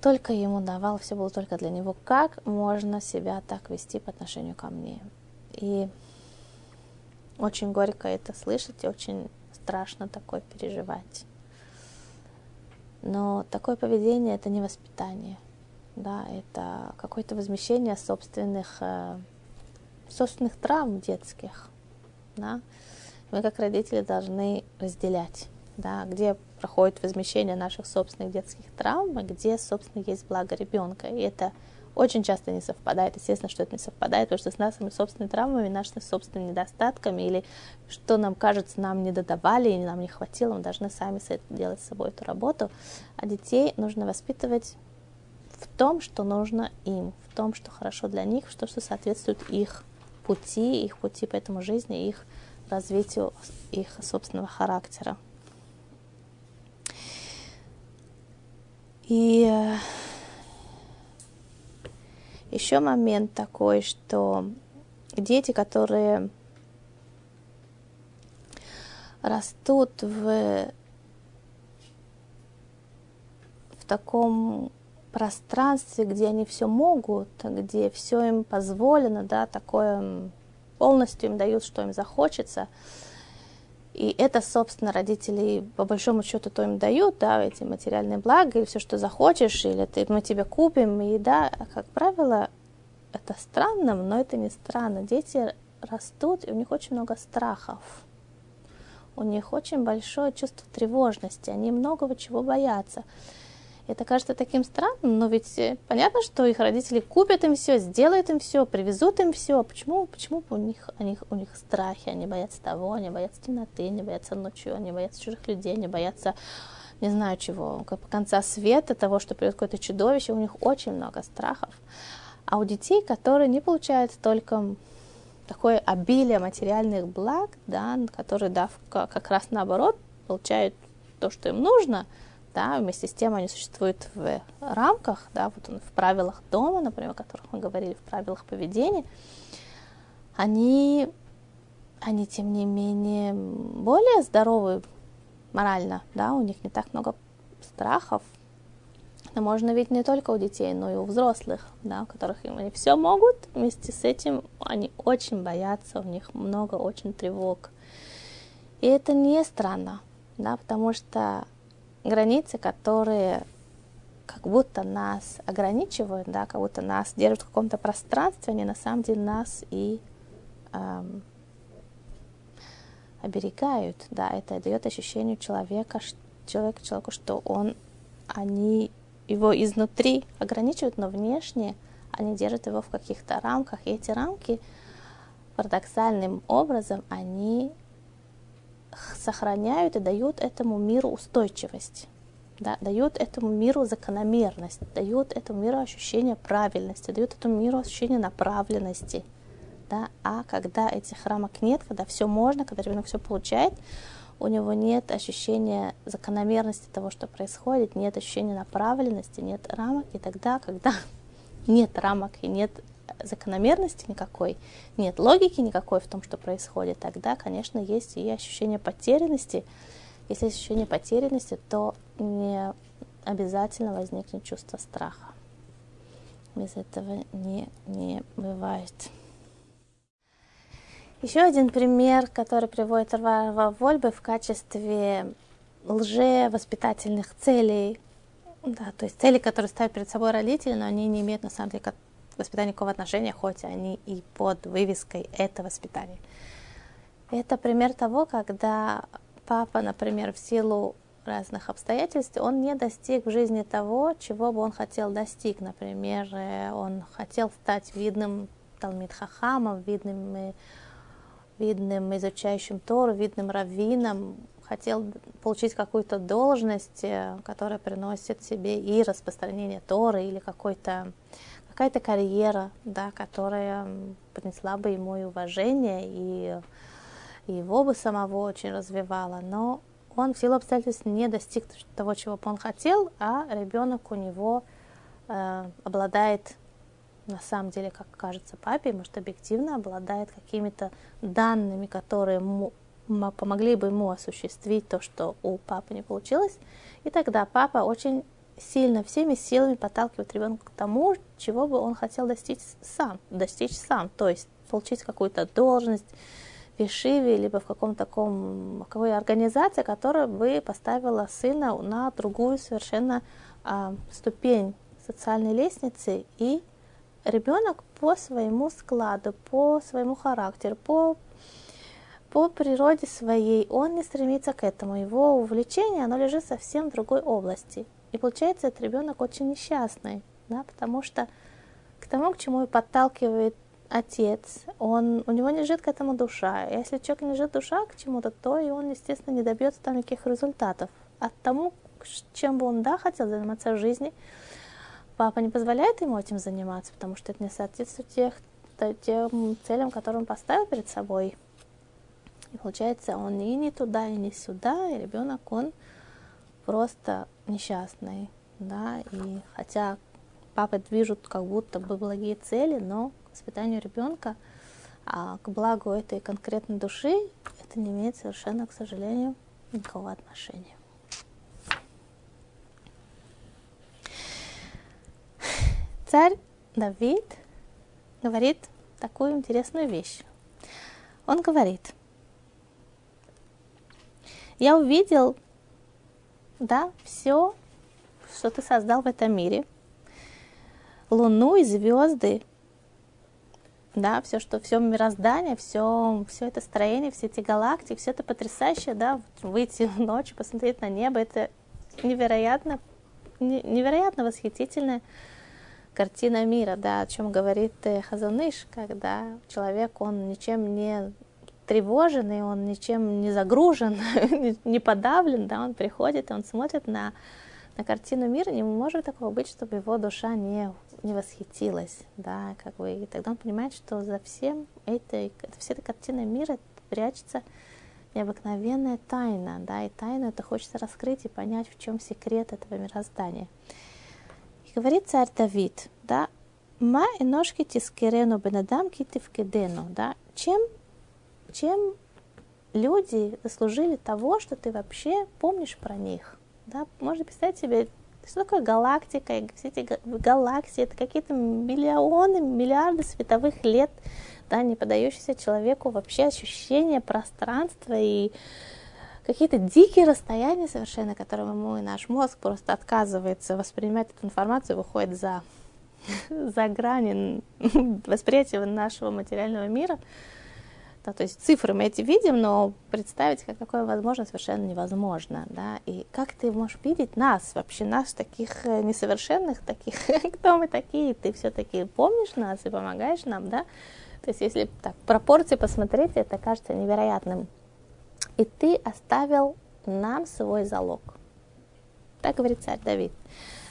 только ему давал, все было только для него. Как можно себя так вести по отношению ко мне? И очень горько это слышать, и очень страшно такое переживать. Но такое поведение это не воспитание – да, это какое-то возмещение собственных, э, собственных травм детских, да. Мы как родители должны разделять, да, где проходит возмещение наших собственных детских травм, а где, собственно, есть благо ребенка. И это очень часто не совпадает. Естественно, что это не совпадает, потому что с нашими собственными травмами, нашими собственными недостатками или что нам кажется, нам не додавали и нам не хватило, мы должны сами делать с собой эту работу. А детей нужно воспитывать в том, что нужно им, в том, что хорошо для них, в том, что соответствует их пути, их пути по этому жизни, их развитию их собственного характера. И э, еще момент такой, что дети, которые растут в, в таком пространстве, где они все могут, где все им позволено, да, такое полностью им дают, что им захочется. И это, собственно, родители по большому счету то им дают, да, эти материальные блага, и все, что захочешь, или ты, мы тебе купим, и да, как правило, это странно, но это не странно. Дети растут, и у них очень много страхов. У них очень большое чувство тревожности, они многого чего боятся. Это кажется таким странным, но ведь э, понятно, что их родители купят им все, сделают им все, привезут им все. Почему, почему у них, у, них, у них страхи? Они боятся того, они боятся темноты, они боятся ночью, они боятся чужих людей, они боятся не знаю чего, как по конца света, того, что придет какое-то чудовище, у них очень много страхов. А у детей, которые не получают только такое обилие материальных благ, да, которые, да, как раз наоборот, получают то, что им нужно – да, вместе с тем они существуют в рамках, да, вот он в правилах дома, например, о которых мы говорили, в правилах поведения, они, они тем не менее более здоровы морально, да, у них не так много страхов. Это можно видеть не только у детей, но и у взрослых, да, у которых им они все могут, вместе с этим они очень боятся, у них много очень тревог. И это не странно, да, потому что границы, которые как будто нас ограничивают, да, как будто нас держат в каком-то пространстве, они на самом деле нас и эм, оберегают, да, это дает ощущение человека, человека, человеку, что он, они его изнутри ограничивают, но внешне они держат его в каких-то рамках, и эти рамки парадоксальным образом, они сохраняют и дают этому миру устойчивость, да, дают этому миру закономерность, дают этому миру ощущение правильности, дают этому миру ощущение направленности. Да, а когда этих рамок нет, когда все можно, когда ребенок все получает, у него нет ощущения закономерности того, что происходит, нет ощущения направленности, нет рамок, и тогда, когда нет рамок и нет закономерности никакой, нет логики никакой в том, что происходит, тогда, конечно, есть и ощущение потерянности. Если есть ощущение потерянности, то не обязательно возникнет чувство страха. Без этого не, не бывает. Еще один пример, который приводит Рвава Вольбе в качестве лжевоспитательных целей, да, то есть цели, которые ставят перед собой родители, но они не имеют на самом деле воспитанию никакого отношения, хоть они и под вывеской «это воспитание». Это пример того, когда папа, например, в силу разных обстоятельств, он не достиг в жизни того, чего бы он хотел достиг. Например, он хотел стать видным Талмит Хахамом, видным, видным изучающим Тору, видным раввином, хотел получить какую-то должность, э, которая приносит себе и распространение Торы, или какой-то какая-то карьера, да, которая принесла бы ему и уважение, и, его бы самого очень развивала. Но он в силу обстоятельств не достиг того, чего бы он хотел, а ребенок у него э, обладает, на самом деле, как кажется папе, может, объективно обладает какими-то данными, которые ему, помогли бы ему осуществить то, что у папы не получилось. И тогда папа очень сильно всеми силами подталкивает ребенка к тому, чего бы он хотел достичь сам, достичь сам, то есть получить какую-то должность в Ишиве, либо в каком-то таком, какой организации, которая бы поставила сына на другую совершенно а, ступень социальной лестницы, и ребенок по своему складу, по своему характеру, по по природе своей он не стремится к этому. Его увлечение, оно лежит совсем в другой области. И получается, этот ребенок очень несчастный, да, потому что к тому, к чему его подталкивает отец, он, у него не лежит к этому душа. И если человек не лежит душа к чему-то, то и он, естественно, не добьется там никаких результатов. От тому, чем бы он, да, хотел заниматься в жизни, папа не позволяет ему этим заниматься, потому что это не соответствует тех, тем целям, которые он поставил перед собой. И получается, он и не туда, и не сюда, и ребенок, он просто несчастный, да, и хотя папы движут как будто бы благие цели, но к воспитанию ребенка, а к благу этой конкретной души, это не имеет совершенно, к сожалению, никакого отношения. царь Давид говорит такую интересную вещь. Он говорит, я увидел, да, все, что ты создал в этом мире, луну и звезды, да, все, что все мироздание, все, все это строение, все эти галактики, все это потрясающе, да, выйти в ночь, посмотреть на небо, это невероятно, невероятно восхитительная картина мира, да, о чем говорит э, Хазаныш, когда человек, он ничем не тревожен, и он ничем не загружен, не подавлен, да, он приходит, и он смотрит на, на картину мира, не может такого быть, чтобы его душа не не восхитилась, да, как бы, и тогда он понимает, что за всем этой, всей этой картиной мира прячется необыкновенная тайна, да, и тайну это хочется раскрыть и понять, в чем секрет этого мироздания. И говорит царь Давид, да, «Ма и ножки тискерену бенадам китивкедену», да, чем, чем люди заслужили того, что ты вообще помнишь про них, да, можно представить себе что такое галактика? Все эти галаксии, это какие-то миллионы, миллиарды световых лет, да, не подающиеся человеку вообще ощущение пространства и какие-то дикие расстояния совершенно, которые мой наш мозг просто отказывается воспринимать эту информацию, выходит за, за грани восприятия нашего материального мира. Да, то есть цифры мы эти видим, но представить, как такое возможно, совершенно невозможно. Да? И как ты можешь видеть нас, вообще нас, таких э, несовершенных, таких, кто мы такие, ты все-таки помнишь нас и помогаешь нам, да? То есть если так пропорции посмотреть, это кажется невероятным. И ты оставил нам свой залог. Так говорит царь Давид.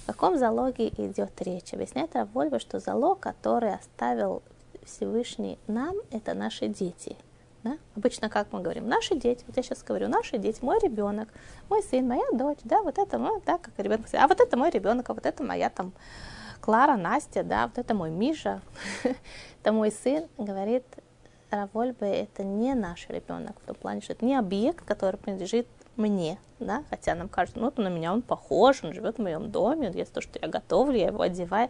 О каком залоге идет речь? Объясняет Равольба, что залог, который оставил Всевышний нам – это наши дети. Да? Обычно как мы говорим, наши дети, вот я сейчас говорю, наши дети, мой ребенок, мой сын, моя дочь, да, вот это мой, да, как ребенок, а вот это мой ребенок, а вот это моя там Клара, Настя, да, вот это мой Миша, это мой сын, говорит Равольбе, это не наш ребенок, в том плане, что это не объект, который принадлежит мне, да, хотя нам кажется, ну, на меня он похож, он живет в моем доме, он ест то, что я готовлю, я его одеваю,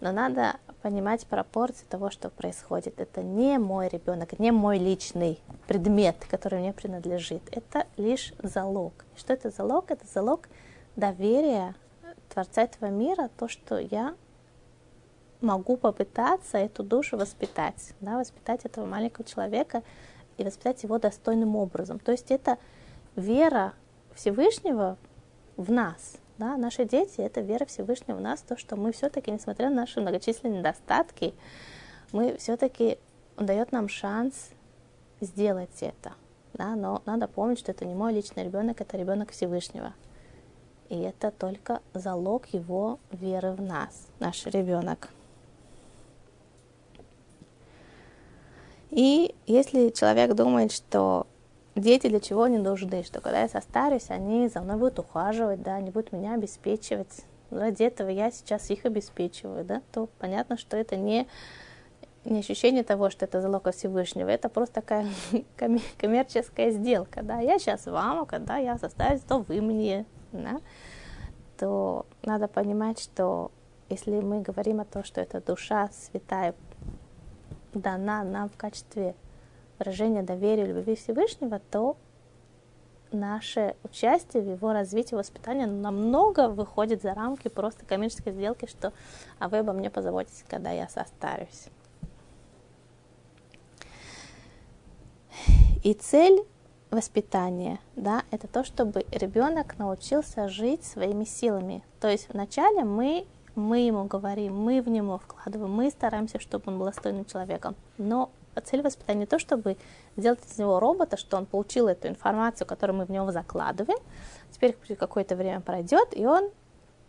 но надо понимать пропорции того, что происходит. Это не мой ребенок, не мой личный предмет, который мне принадлежит. Это лишь залог. Что это залог? Это залог доверия Творца этого мира, то, что я могу попытаться эту душу воспитать, да, воспитать этого маленького человека и воспитать его достойным образом. То есть это вера Всевышнего в нас, да, наши дети — это вера Всевышнего в нас, то, что мы все-таки, несмотря на наши многочисленные недостатки, мы все-таки, он дает нам шанс сделать это. Да, но надо помнить, что это не мой личный ребенок, это ребенок Всевышнего. И это только залог его веры в нас, наш ребенок. И если человек думает, что дети для чего не нужны, что когда я состарюсь, они за мной будут ухаживать, да, они будут меня обеспечивать. Ради этого я сейчас их обеспечиваю, да, то понятно, что это не, не ощущение того, что это залог Всевышнего, это просто такая коммерческая сделка, да, я сейчас вам, а когда я состарюсь, то вы мне, да, то надо понимать, что если мы говорим о том, что эта душа святая дана нам в качестве выражение доверия, любви Всевышнего, то наше участие в его развитии, воспитании намного выходит за рамки просто коммерческой сделки, что а вы обо мне позаботитесь, когда я состарюсь. И цель воспитания, да, это то, чтобы ребенок научился жить своими силами. То есть вначале мы, мы ему говорим, мы в него вкладываем, мы стараемся, чтобы он был достойным человеком. Но цель воспитания не то, чтобы сделать из него робота, что он получил эту информацию, которую мы в него закладываем, теперь какое-то время пройдет, и он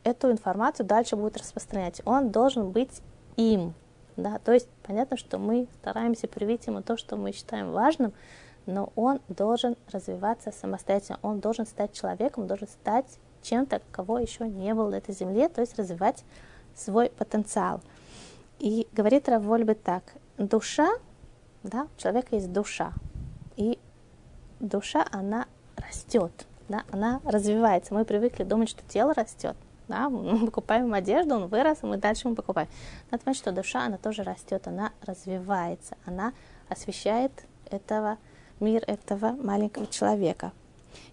эту информацию дальше будет распространять. Он должен быть им. Да? То есть понятно, что мы стараемся привить ему то, что мы считаем важным, но он должен развиваться самостоятельно, он должен стать человеком, должен стать чем-то, кого еще не было на этой земле, то есть развивать свой потенциал. И говорит Равольбе так, душа да, у человека есть душа. И душа, она растет, да, она развивается. Мы привыкли думать, что тело растет. Да? Мы покупаем одежду, он вырос, и мы дальше мы покупаем. Надо понять, что душа, она тоже растет, она развивается, она освещает этого мир этого маленького человека.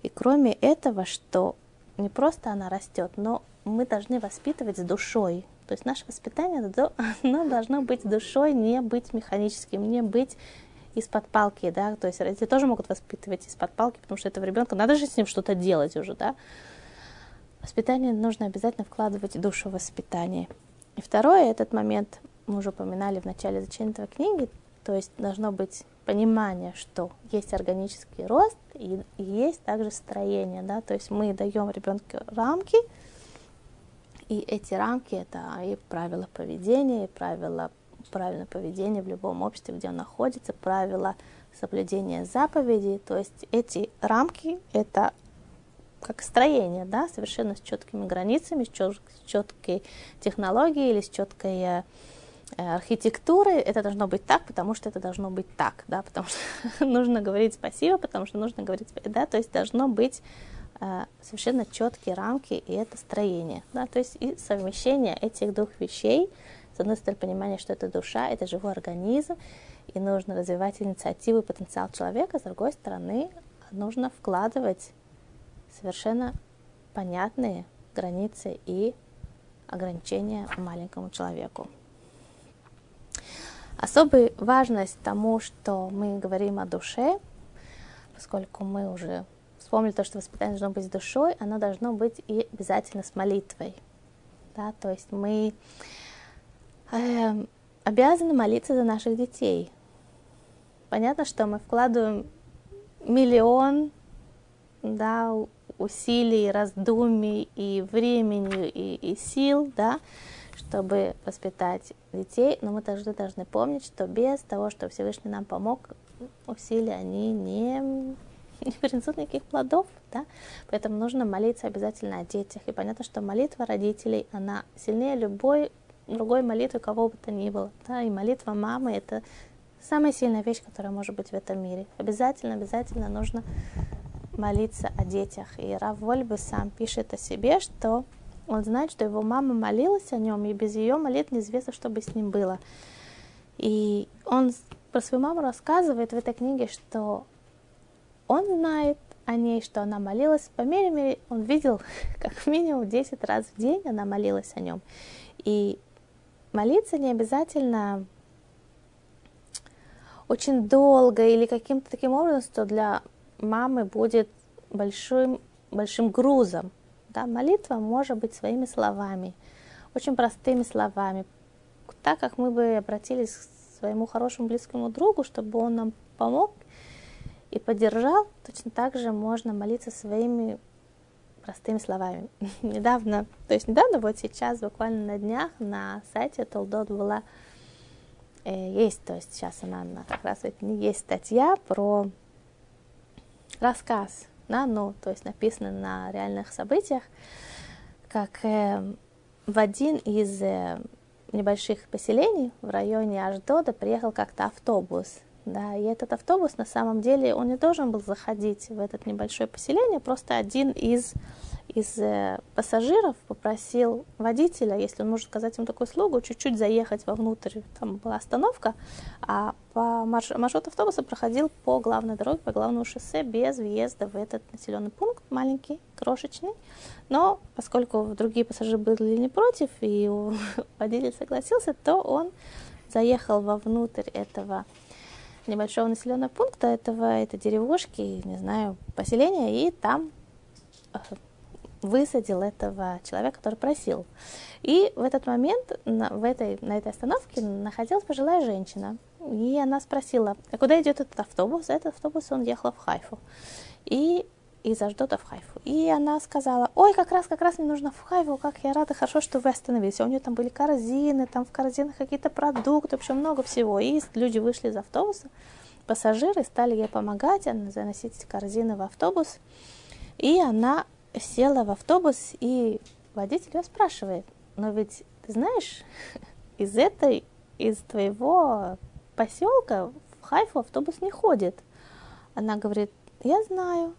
И кроме этого, что не просто она растет, но мы должны воспитывать с душой. То есть наше воспитание, оно должно быть душой, не быть механическим, не быть из-под палки, да, то есть родители тоже могут воспитывать из-под палки, потому что этого ребенка надо же с ним что-то делать уже, да. Воспитание нужно обязательно вкладывать душу в воспитание. И второе, этот момент мы уже упоминали в начале изучения этого книги, то есть должно быть понимание, что есть органический рост и есть также строение, да, то есть мы даем ребенку рамки, и эти рамки это и правила поведения, и правила правильного поведения в любом обществе, где он находится, правила соблюдения заповедей, то есть эти рамки это как строение, да, совершенно с четкими границами, с, чет, с четкой технологией или с четкой э, архитектуры. Это должно быть так, потому что это должно быть так, да, потому что нужно говорить спасибо, потому что нужно говорить, да, то есть должно быть совершенно четкие рамки и это строение, да, то есть и совмещение этих двух вещей, с одной стороны, понимание, что это душа, это живой организм, и нужно развивать инициативу и потенциал человека, с другой стороны, нужно вкладывать совершенно понятные границы и ограничения маленькому человеку. Особая важность тому, что мы говорим о душе, поскольку мы уже вспомнили то, что воспитание должно быть с душой, оно должно быть и обязательно с молитвой. Да? То есть мы э, обязаны молиться за наших детей. Понятно, что мы вкладываем миллион да, усилий, раздумий и времени, и, и сил, да, чтобы воспитать детей, но мы также должны помнить, что без того, что Всевышний нам помог, усилия, они не, не принесут никаких плодов, да, поэтому нужно молиться обязательно о детях, и понятно, что молитва родителей, она сильнее любой другой молитвы, кого бы то ни было, да, и молитва мамы, это самая сильная вещь, которая может быть в этом мире. Обязательно, обязательно нужно молиться о детях. И Рав Вольбе сам пишет о себе, что он знает, что его мама молилась о нем, и без ее молитв неизвестно, что бы с ним было. И он про свою маму рассказывает в этой книге, что он знает о ней, что она молилась. По мере мере он видел, как минимум 10 раз в день она молилась о нем. И молиться не обязательно очень долго или каким-то таким образом, что для мамы будет большим, большим грузом. Да? Молитва может быть своими словами, очень простыми словами. Так как мы бы обратились к своему хорошему близкому другу, чтобы он нам помог и поддержал, точно так же можно молиться своими простыми словами. недавно, то есть недавно, вот сейчас, буквально на днях, на сайте Толдот была, э, есть, то есть сейчас она, она как раз есть статья про рассказ, да, ну, то есть написано на реальных событиях, как э, в один из э, небольших поселений в районе Аждода приехал как-то автобус, да, и этот автобус на самом деле, он не должен был заходить в это небольшое поселение, просто один из из э, пассажиров попросил водителя, если он может сказать ему такую услугу, чуть-чуть заехать вовнутрь. Там была остановка, а по марш... маршрут автобуса проходил по главной дороге, по главному шоссе без въезда в этот населенный пункт, маленький, крошечный. Но поскольку другие пассажиры были не против, и водитель согласился, то он заехал вовнутрь этого небольшого населенного пункта, этого, этой деревушки, не знаю, поселения, и там э, высадил этого человека, который просил. И в этот момент на, в этой, на этой остановке находилась пожилая женщина. И она спросила, а куда идет этот автобус? Этот автобус, он ехал в Хайфу. И из Аждота в Хайфу. И она сказала, ой, как раз, как раз мне нужно в Хайфу, как я рада, хорошо, что вы остановились. у нее там были корзины, там в корзинах какие-то продукты, общем, много всего. И люди вышли из автобуса, пассажиры стали ей помогать, заносить корзины в автобус. И она села в автобус, и водитель ее спрашивает, но ведь ты знаешь, из этой, из твоего поселка в Хайфу автобус не ходит. Она говорит, я знаю.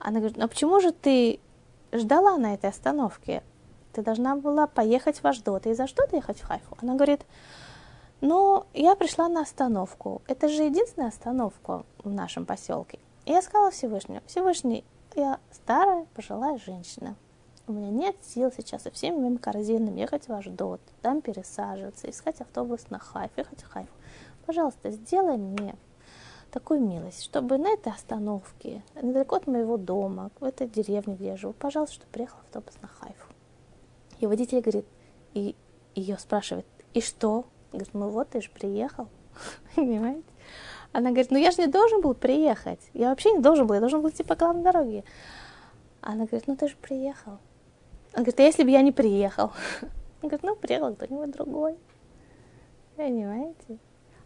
Она говорит, ну почему же ты ждала на этой остановке? ты должна была поехать в Аждот. И за что ты ехать в Хайфу? Она говорит, ну, я пришла на остановку. Это же единственная остановка в нашем поселке. И я сказала Всевышнему, Всевышний, я старая пожилая женщина. У меня нет сил сейчас со всеми моими корзинами ехать в Аждот, там пересаживаться, искать автобус на Хайф, ехать в Хайф. Пожалуйста, сделай мне такую милость, чтобы на этой остановке, недалеко от моего дома, в этой деревне, где я живу, пожалуйста, чтобы приехал автобус на Хайфу. И водитель говорит, и ее спрашивает, и что? Говорит, ну вот ты же приехал, понимаете? Она говорит, ну я же не должен был приехать, я вообще не должен был, я должен был идти по главной дороге. Она говорит, ну ты же приехал. Он говорит, а если бы я не приехал? Он говорит, ну приехал кто-нибудь другой. Понимаете?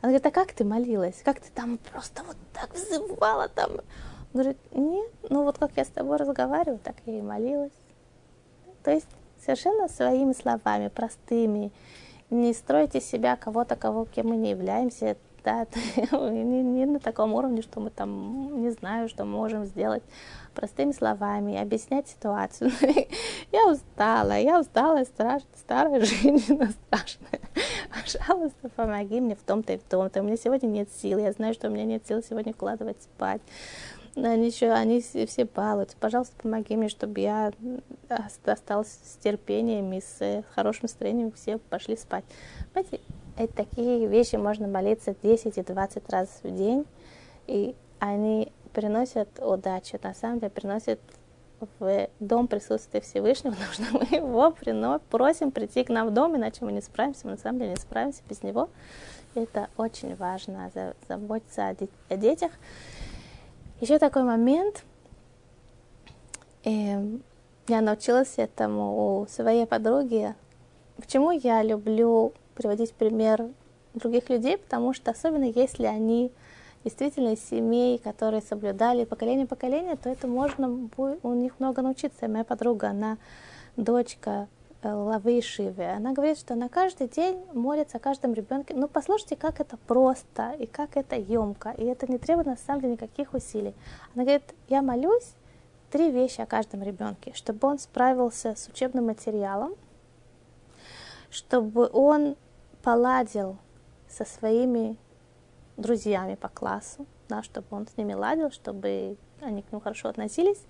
Она говорит, а как ты молилась? Как ты там просто вот так взывала там? Он говорит, нет, ну вот как я с тобой разговариваю, так я и молилась. То есть совершенно своими словами, простыми. Не стройте себя кого-то, кого, кем мы не являемся. Да, не, не на таком уровне, что мы там не знаю, что можем сделать простыми словами, объяснять ситуацию. я устала, я устала, страшная, старая женщина страшная. Пожалуйста, помоги мне в том-то и в том-то. У меня сегодня нет сил, я знаю, что у меня нет сил сегодня укладывать спать. Они еще, они все балуются. Пожалуйста, помоги мне, чтобы я осталась с терпением и с хорошим настроением, все пошли спать. Понимаете, эти такие вещи можно молиться 10 и 20 раз в день, и они приносят удачу, на самом деле приносят в дом присутствия Всевышнего, потому что мы его прино, просим прийти к нам в дом, иначе мы не справимся, мы на самом деле не справимся без него. Это очень важно, заботиться о, о детях. Еще такой момент, э, я научилась этому у своей подруги. Почему я люблю приводить пример других людей? Потому что особенно если они действительно из семей, которые соблюдали поколение поколение, то это можно у них много научиться. Моя подруга, она дочка э, Лавы и Шивы. Она говорит, что на каждый день молится о каждом ребенке. Ну, послушайте, как это просто и как это емко. И это не требует, на самом деле, никаких усилий. Она говорит, я молюсь три вещи о каждом ребенке. Чтобы он справился с учебным материалом, чтобы он поладил со своими друзьями по классу, да, чтобы он с ними ладил, чтобы они к нему хорошо относились,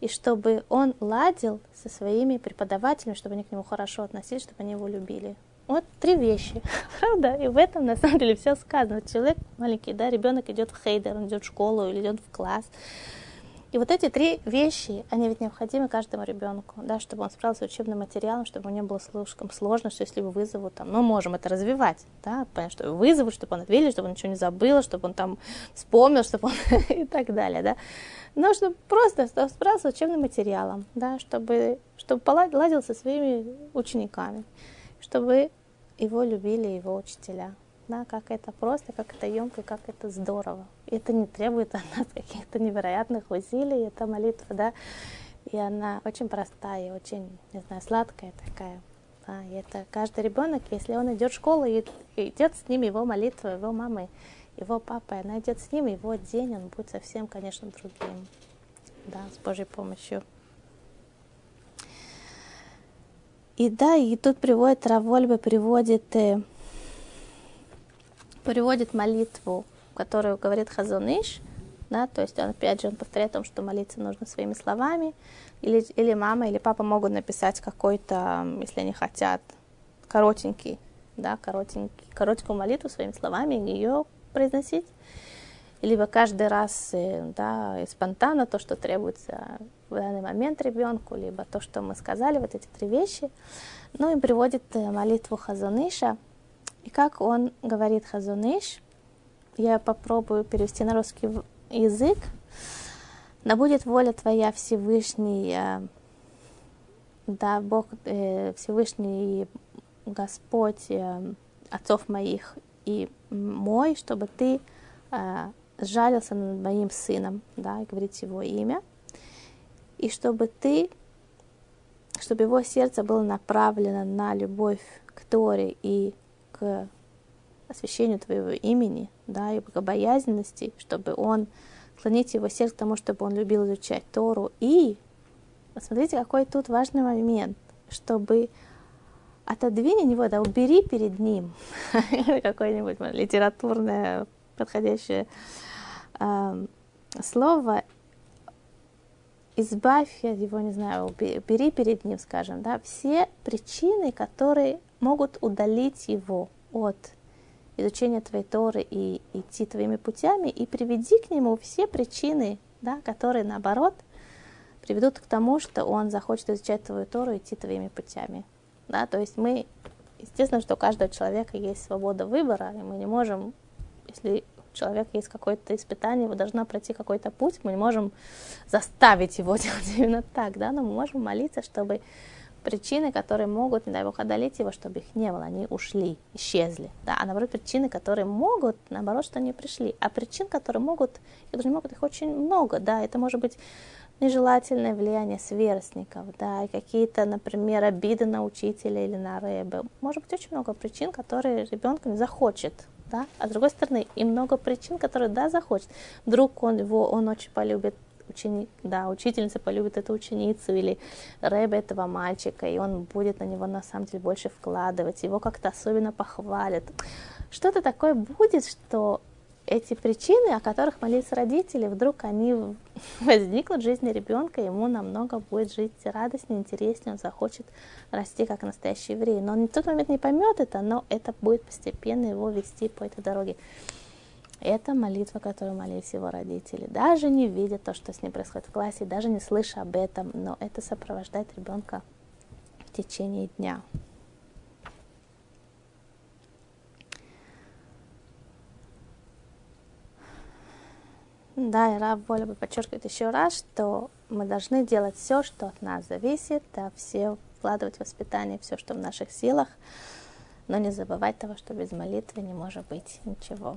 и чтобы он ладил со своими преподавателями, чтобы они к нему хорошо относились, чтобы они его любили. Вот три вещи, правда? И в этом на самом деле все сказано. Человек маленький, да, ребенок идет в хейдер, он идет в школу или идет в класс, и вот эти три вещи, они ведь необходимы каждому ребенку, да, чтобы он справился с учебным материалом, чтобы ему не было слишком сложно, что если его вызовут, там, мы можем это развивать, да, понятно, что его вызовут, чтобы он ответил, чтобы он ничего не забыл, чтобы он там вспомнил, чтобы он и так далее, да. Но чтобы просто справился с учебным материалом, да, чтобы, чтобы поладил со своими учениками, чтобы его любили его учителя да, как это просто, как это емко, как это здорово. Это не требует от нас каких-то невероятных усилий, это молитва, да, и она очень простая, очень, не знаю, сладкая такая. Да, и это каждый ребенок, если он идет в школу, и идет с ним его молитва, его мамы, его папа, она идет с ним, его день, он будет совсем, конечно, другим. Да, с Божьей помощью. И да, и тут приводит, Равольба приводит э, приводит молитву, которую говорит Хазуныш, да, то есть он, опять же, он повторяет о том, что молиться нужно своими словами, или, или мама, или папа могут написать какой-то, если они хотят, коротенький, да, коротенький, короткую молитву своими словами, ее произносить, либо каждый раз, э, да, и спонтанно то, что требуется в данный момент ребенку, либо то, что мы сказали, вот эти три вещи. Ну и приводит э, молитву Хазуныша, и как он говорит Хазуныш, я попробую перевести на русский язык. Да будет воля Твоя, Всевышний, э, да, Бог э, Всевышний Господь э, отцов моих и мой, чтобы Ты сжалился над моим сыном, да, говорить его имя, и чтобы Ты, чтобы его сердце было направлено на любовь к Торе и к освящению Твоего имени, да, и богобоязненности, чтобы он склонить его сердце к тому, чтобы он любил изучать Тору. И посмотрите, какой тут важный момент, чтобы отодвинь его, да, убери перед ним какое-нибудь литературное подходящее э, слово, избавь его, не знаю, убери перед ним, скажем, да, все причины, которые могут удалить его от изучения твоей Торы и идти твоими путями, и приведи к нему все причины, да, которые, наоборот, приведут к тому, что он захочет изучать твою Тору и идти твоими путями. Да? То есть мы, естественно, что у каждого человека есть свобода выбора, и мы не можем, если у человека есть какое-то испытание, его должна пройти какой-то путь, мы не можем заставить его делать именно так, да, но мы можем молиться, чтобы причины, которые могут, не дай бог, одолеть его, чтобы их не было, они ушли, исчезли. Да? А наоборот, причины, которые могут, наоборот, что они пришли. А причин, которые могут, даже не могут, их очень много. Да? Это может быть нежелательное влияние сверстников, да, и какие-то, например, обиды на учителя или на рэбе. Может быть очень много причин, которые ребенку не захочет, да, а с другой стороны, и много причин, которые, да, захочет. Вдруг он его, он очень полюбит ученик, да, учительница полюбит эту ученицу или рэбе этого мальчика, и он будет на него на самом деле больше вкладывать, его как-то особенно похвалят. Что-то такое будет, что эти причины, о которых молились родители, вдруг они возникнут в жизни ребенка, ему намного будет жить радостнее, интереснее, он захочет расти как настоящий еврей. Но он в тот момент не поймет это, но это будет постепенно его вести по этой дороге. Это молитва, которую молились его родители. Даже не видя то, что с ним происходит в классе, даже не слыша об этом, но это сопровождает ребенка в течение дня. Да, и Раб Воля бы подчеркивает еще раз, что мы должны делать все, что от нас зависит, да, все вкладывать в воспитание, все, что в наших силах, но не забывать того, что без молитвы не может быть ничего.